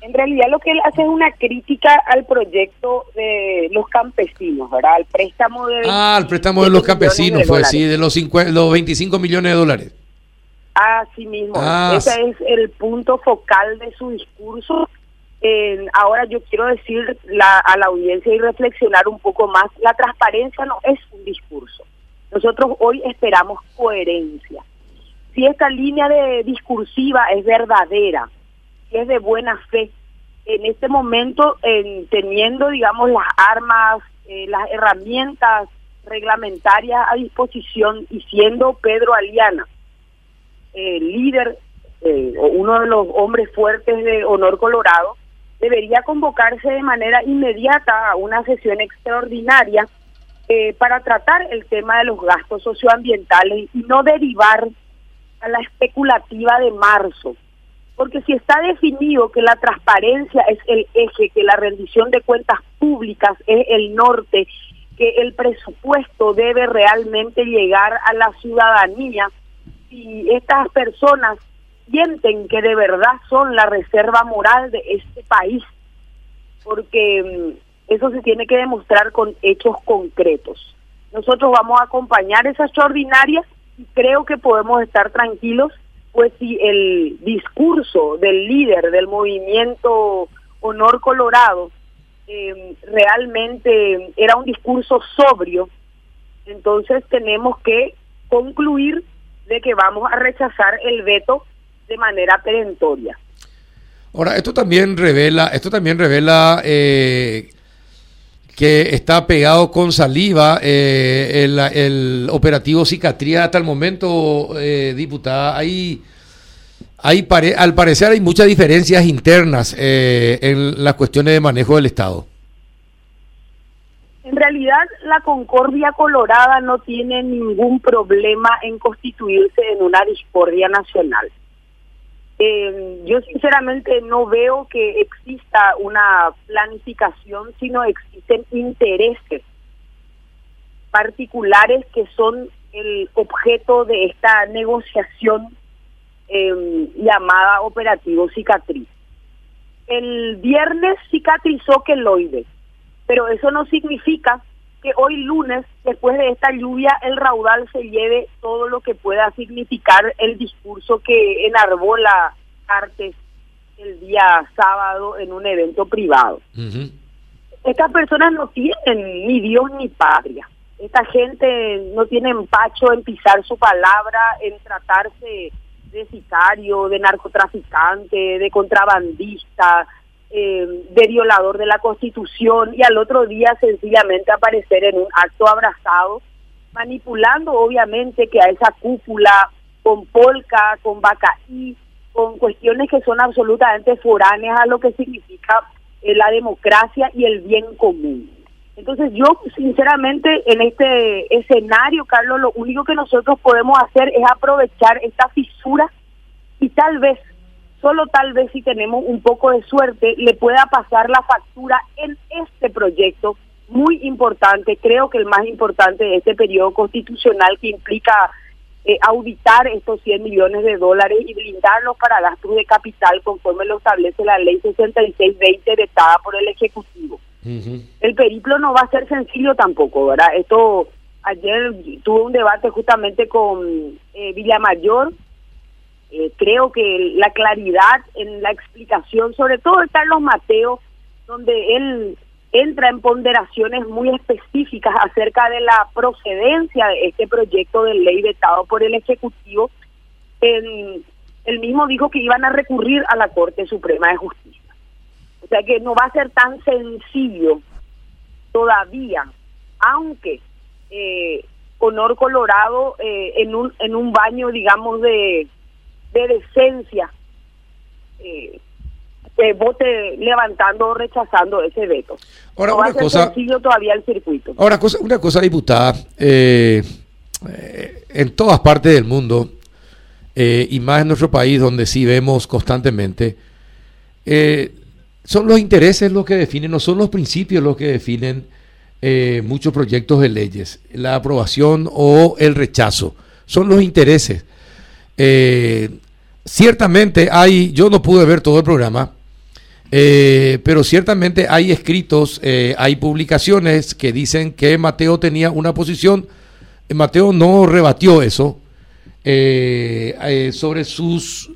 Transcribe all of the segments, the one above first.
En realidad lo que él hace es una crítica al proyecto de los campesinos, ¿verdad? Al préstamo de... Ah, al préstamo de los campesinos fue, sí, de los, los 25 millones de dólares. Así mismo, ah, ese es el punto focal de su discurso. ahora yo quiero decir a la audiencia y reflexionar un poco más, la transparencia no es un discurso. Nosotros hoy esperamos coherencia. Si esta línea de discursiva es verdadera, si es de buena fe, en este momento, teniendo, digamos, las armas, eh, las herramientas reglamentarias a disposición y siendo Pedro Aliana, líder eh, o uno de los hombres fuertes de Honor Colorado, debería convocarse de manera inmediata a una sesión extraordinaria eh, para tratar el tema de los gastos socioambientales y no derivar a la especulativa de marzo. Porque si está definido que la transparencia es el eje, que la rendición de cuentas públicas es el norte, que el presupuesto debe realmente llegar a la ciudadanía, si estas personas sienten que de verdad son la reserva moral de este país, porque mm, eso se tiene que demostrar con hechos concretos. Nosotros vamos a acompañar esa extraordinaria y creo que podemos estar tranquilos, pues si el discurso del líder del movimiento Honor Colorado em, realmente era un discurso sobrio, entonces tenemos que concluir de que vamos a rechazar el veto de manera perentoria. Ahora, esto también revela, esto también revela eh, que está pegado con saliva eh, el, operativo Cicatría hasta el momento, eh, diputada. Hay, hay al parecer hay muchas diferencias internas en las cuestiones de manejo del Estado. En realidad, la Concordia Colorada no tiene ningún problema en constituirse en una discordia nacional. Eh, yo sinceramente no veo que exista una planificación, sino existen intereses particulares que son el objeto de esta negociación eh, llamada Operativo Cicatriz. El viernes cicatrizó Queloide pero eso no significa que hoy lunes, después de esta lluvia, el raudal se lleve todo lo que pueda significar el discurso que enarbola Artes el día sábado en un evento privado. Estas personas no tienen ni Dios ni patria. Esta gente no tiene empacho en pisar su palabra, en tratarse de sicario, de narcotraficante, de contrabandista, eh, de violador de la Constitución y al otro día sencillamente aparecer en un acto abrazado, manipulando obviamente que a esa cúpula con polca, con vacaí, con cuestiones que son absolutamente foráneas a lo que significa eh, la democracia y el bien común. Entonces yo sinceramente en este escenario, Carlos, lo único que nosotros podemos hacer es aprovechar esta fisura y tal vez solo tal vez si tenemos un poco de suerte le pueda pasar la factura en este proyecto muy importante, creo que el más importante de este periodo constitucional que implica eh, auditar estos 100 millones de dólares y blindarlos para gastos de capital conforme lo establece la ley 6620 vetada por el Ejecutivo. El periplo no va a ser sencillo tampoco, ¿verdad? Esto, ayer tuve un debate justamente con eh, Villamayor, eh, creo que la claridad en la explicación, sobre todo de Carlos Mateo, donde él entra en ponderaciones muy específicas acerca de la procedencia de este proyecto de ley vetado por el Ejecutivo, él, mismo dijo que iban a recurrir a la Corte Suprema de Justicia. O sea que no va a ser tan sencillo todavía, aunque eh, Honor Colorado eh, en, un, en un baño, digamos, de de decencia eh, vote levantando o rechazando ese veto. Ahora, una cosa, todavía el circuito. Ahora, cosa, una cosa, diputada, eh, eh, en todas partes del mundo, eh, y más en nuestro país, donde sí vemos constantemente, son los intereses los que definen, no son los principios los que definen muchos proyectos de leyes, la aprobación o el rechazo, son los intereses. Eh, ciertamente hay, yo no pude ver todo el programa, Eh, pero ciertamente hay escritos, eh, hay publicaciones que dicen que Mateo tenía una posición, Mateo no rebatió eso, sobre, sus,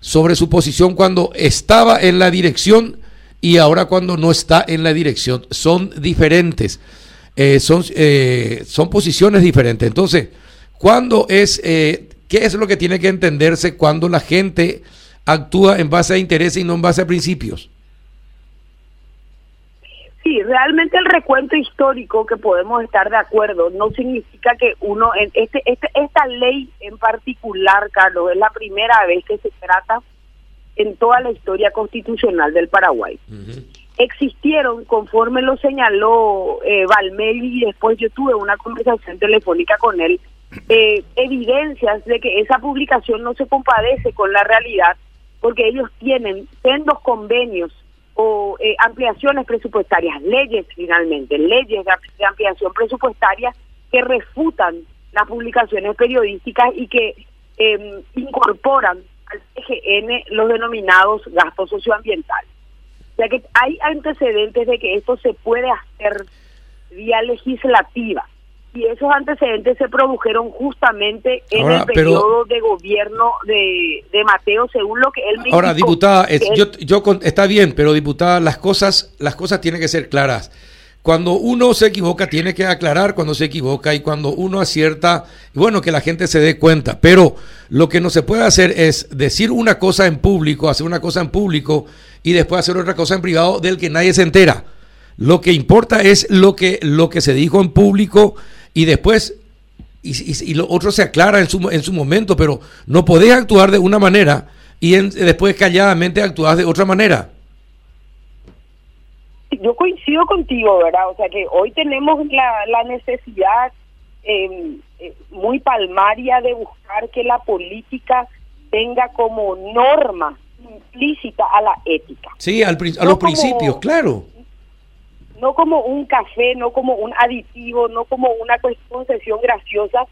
sobre su posición cuando estaba en la dirección y ahora cuando no está en la dirección. Son diferentes, son, son posiciones diferentes. Entonces, cuando es, ¿qué es lo que tiene que entenderse cuando la gente actúa en base a intereses y no en base a principios? Sí, realmente el recuento histórico que podemos estar de acuerdo no significa que uno, este, este, esta ley en particular, Carlos, es la primera vez que se trata en toda la historia constitucional del Paraguay. Existieron, conforme lo señaló eh, Valmeli, y después yo tuve una conversación telefónica con él, eh, evidencias de que esa publicación no se compadece con la realidad, porque ellos tienen sendos convenios o eh, ampliaciones presupuestarias, leyes finalmente, leyes de, ampliación presupuestaria que refutan las publicaciones periodísticas y que em, incorporan al CGN los denominados gastos socioambientales. O sea que hay antecedentes de que esto se puede hacer vía legislativa y esos antecedentes se produjeron justamente en el periodo de gobierno de, Mateo, según lo que él me Ahora, diputada, yo, yo está bien, pero diputada, las cosas, las cosas tienen que ser claras. Cuando uno se equivoca, tiene que aclarar cuando se equivoca y cuando uno acierta, bueno, que la gente se dé cuenta. Pero lo que no se puede hacer es decir una cosa en público, hacer una cosa en público y después hacer otra cosa en privado del que nadie se entera. Lo que importa es lo que, lo que se dijo en público y después, y, lo otro se aclara en su, en su momento, pero no podés actuar de una manera y después calladamente actuar de otra manera. Yo coincido contigo, ¿verdad? O sea que hoy tenemos la, la necesidad em, eh, muy palmaria de buscar que la política tenga como norma implícita a la ética. Sí, al, a los principios, claro no como un café, no como un aditivo, no como una concesión graciosa.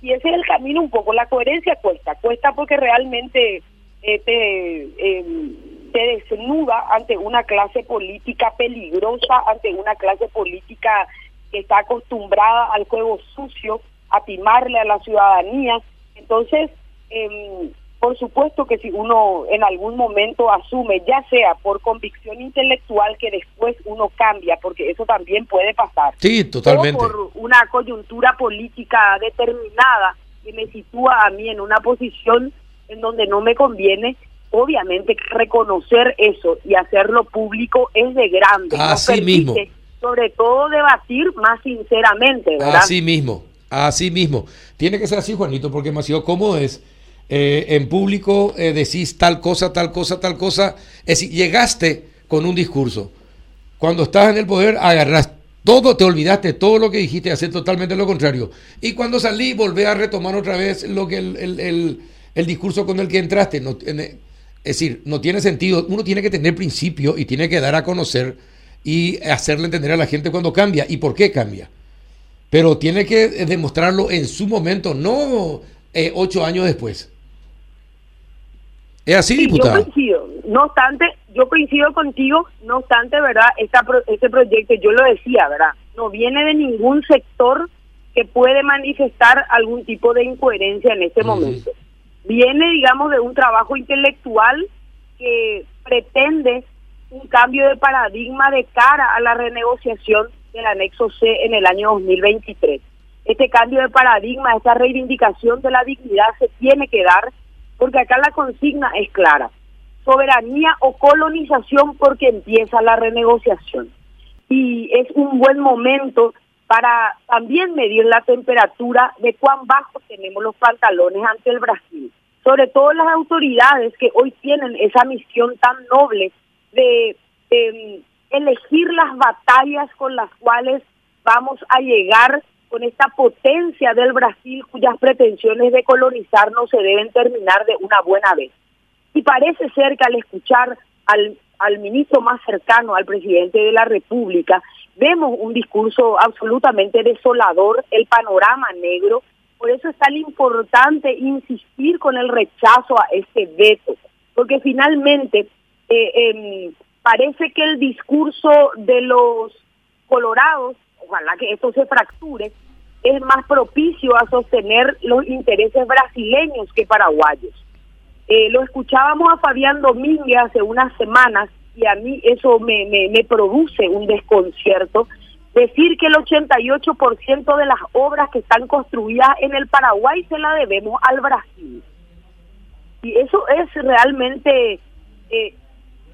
Y ese es el camino un poco. La coherencia cuesta, cuesta porque realmente eh, te, em, te desnuda ante una clase política peligrosa, ante una clase política que está acostumbrada al juego sucio, a timarle a la ciudadanía. Entonces, eh, por supuesto que si uno en algún momento asume, ya sea por convicción intelectual, que después uno cambia, porque eso también puede pasar. Sí, totalmente. O por una coyuntura política determinada que me sitúa a mí en una posición en donde no me conviene, obviamente reconocer eso y hacerlo público es de grande. Así mismo. Sobre todo debatir más sinceramente, ¿verdad? Así mismo, así mismo. Tiene que ser así, Juanito, porque demasiado cómodo es eh, en público eh, decís tal cosa, tal cosa, tal cosa. Es decir, llegaste con un discurso. Cuando estás en el poder, agarras todo, te olvidaste todo lo que dijiste, hacer totalmente lo contrario. Y cuando salí, volví a retomar otra vez lo que el, el, discurso con el que entraste. No, es decir, no tiene sentido. Uno tiene que tener principio y tiene que dar a conocer y hacerle entender a la gente cuando cambia y por qué cambia. Pero tiene que demostrarlo en su momento, no eh, ocho años después. ¿Es así, diputada? Yo coincido. No obstante, yo coincido contigo, no obstante, ¿verdad? Esta, este proyecto, yo lo decía, ¿verdad? No viene de ningún sector que puede manifestar algún tipo de incoherencia en este momento. Viene, digamos, de un trabajo intelectual que pretende un cambio de paradigma de cara a la renegociación del anexo C en el año 2023. Este cambio de paradigma, esta reivindicación de la dignidad se tiene que dar porque acá la consigna es clara, soberanía o colonización porque empieza la renegociación. Y es un buen momento para también medir la temperatura de cuán bajo tenemos los pantalones ante el Brasil. Sobre todo las autoridades que hoy tienen esa misión tan noble de, de elegir las batallas con las cuales vamos a llegar con esta potencia del Brasil cuyas pretensiones de colonizar no se deben terminar de una buena vez. Y parece ser que al escuchar al, al ministro más cercano al presidente de la República, vemos un discurso absolutamente desolador, el panorama negro, por eso es tan importante insistir con el rechazo a este veto, porque finalmente eh, em, parece que el discurso de los colorados, ojalá que esto se fracture, es más propicio a sostener los intereses brasileños que paraguayos. Eh, lo escuchábamos a Fabián Domínguez hace unas semanas y a mí eso me, produce un desconcierto. Decir que el 88% de las obras que están construidas en el Paraguay se la debemos al Brasil. Y eso es realmente eh,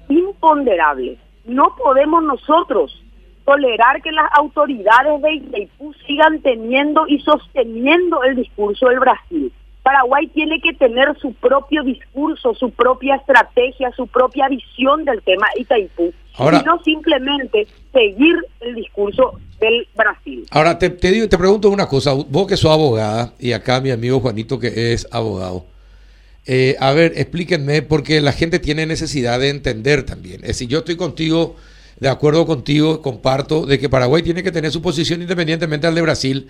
imponderable. No podemos nosotros tolerar que las autoridades de Itaipú sigan teniendo y sosteniendo el discurso del Brasil. Paraguay tiene que tener su propio discurso, su propia estrategia, su propia visión del tema Itaipú. y no simplemente seguir el discurso del Brasil. Ahora, te, te, digo, te pregunto una cosa. Vos que sos abogada, y acá mi amigo Juanito que es abogado. Eh, a ver, explíquenme, porque la gente tiene necesidad de entender también. Es decir, yo estoy contigo, de acuerdo contigo, comparto de que Paraguay tiene que tener su posición independientemente al de Brasil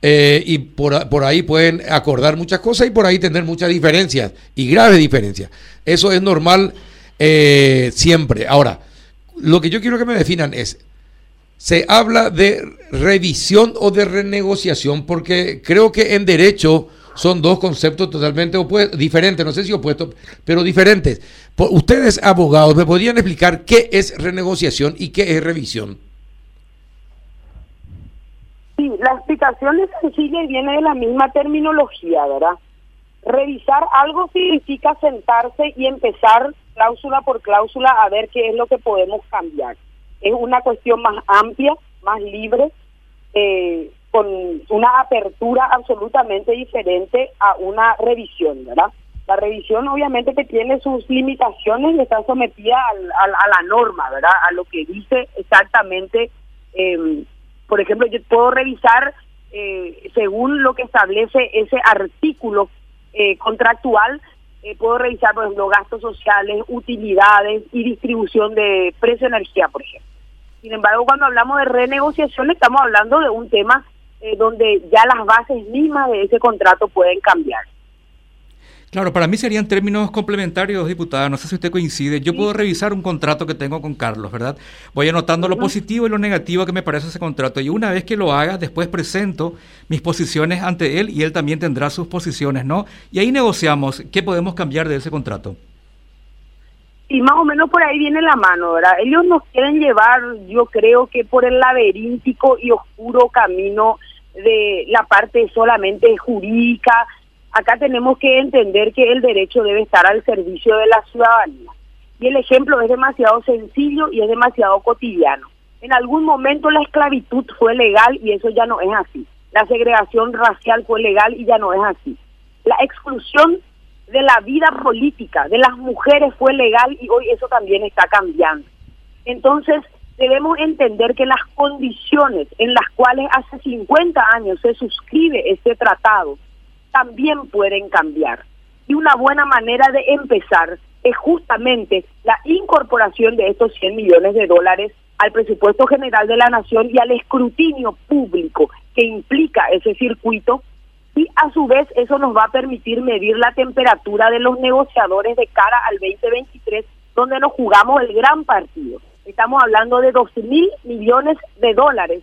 eh, y por, por, ahí pueden acordar muchas cosas y por ahí tener muchas diferencias y graves diferencias. Eso es normal eh, siempre. Ahora, lo que yo quiero que me definan es, ¿se habla de revisión o de renegociación? Porque creo que en derecho son dos conceptos totalmente diferentes, no sé si opuestos, pero diferentes. Ustedes, abogados, ¿me podrían explicar qué es renegociación y qué es revisión? Sí, la explicación es sencilla y viene de la misma terminología, ¿verdad? Revisar algo significa sentarse y empezar cláusula por cláusula a ver qué es lo que podemos cambiar. Es una cuestión más amplia, más libre, eh, con una apertura absolutamente diferente a una revisión, ¿verdad? La revisión obviamente que tiene sus limitaciones y está sometida a la norma, ¿verdad? A lo que dice exactamente eh, por ejemplo, yo puedo revisar eh, según lo que establece ese artículo eh, contractual, eh, puedo revisar, por ejemplo, gastos sociales, utilidades y distribución de precio de energía, por ejemplo. Sin embargo, cuando hablamos de renegociación, estamos hablando de un tema donde ya las bases mismas de ese contrato pueden cambiar. Claro, para mí serían términos complementarios, diputada. No sé si usted coincide. Yo puedo revisar un contrato que tengo con Carlos, ¿verdad? Voy anotando lo positivo y lo negativo que me parece ese contrato. Y una vez que lo haga, después presento mis posiciones ante él y él también tendrá sus posiciones, ¿no? Y ahí negociamos qué podemos cambiar de ese contrato. Y más o menos por ahí viene la mano, ¿verdad? Ellos nos quieren llevar, yo creo que por el laberíntico y oscuro camino de la parte solamente jurídica, acá tenemos que entender que el derecho debe estar al servicio de la ciudadanía. Y el ejemplo es demasiado sencillo y es demasiado cotidiano. En algún momento la esclavitud fue legal y eso ya no es así. La segregación racial fue legal y ya no es así. La exclusión de la vida política de las mujeres fue legal y hoy eso también está cambiando. Entonces, debemos entender que las condiciones en las cuales hace 50 años se suscribe este tratado también pueden cambiar. Y una buena manera de empezar es justamente la incorporación de estos 100 millones de dólares al presupuesto general de la nación y al escrutinio público que implica ese circuito y a su vez eso nos va a permitir medir la temperatura de los negociadores de cara al 2023 donde nos jugamos el gran partido. Estamos hablando de 12 mil millones de dólares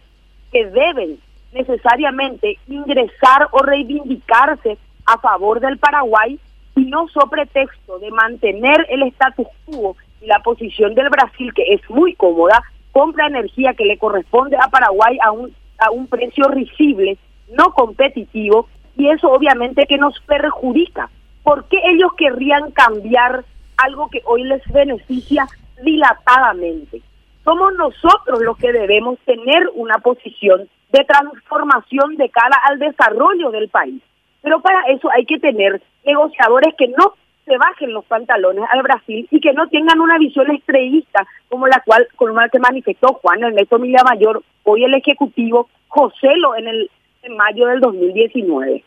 que deben necesariamente ingresar o reivindicarse a favor del Paraguay y no sobre texto de mantener el status quo y la posición del Brasil, que es muy cómoda, compra energía que le corresponde a Paraguay a un, a un precio risible, no competitivo, y eso obviamente que nos perjudica. ¿Por qué ellos querrían cambiar algo que hoy les beneficia dilatadamente? Somos nosotros los que debemos tener una posición de transformación de cara al desarrollo del país. Pero para eso hay que tener negociadores que no se bajen los pantalones al Brasil y que no tengan una visión estrellista como la cual como la que manifestó Juan Ernesto Mayor, hoy el ejecutivo José Lo en el en mayo del 2019.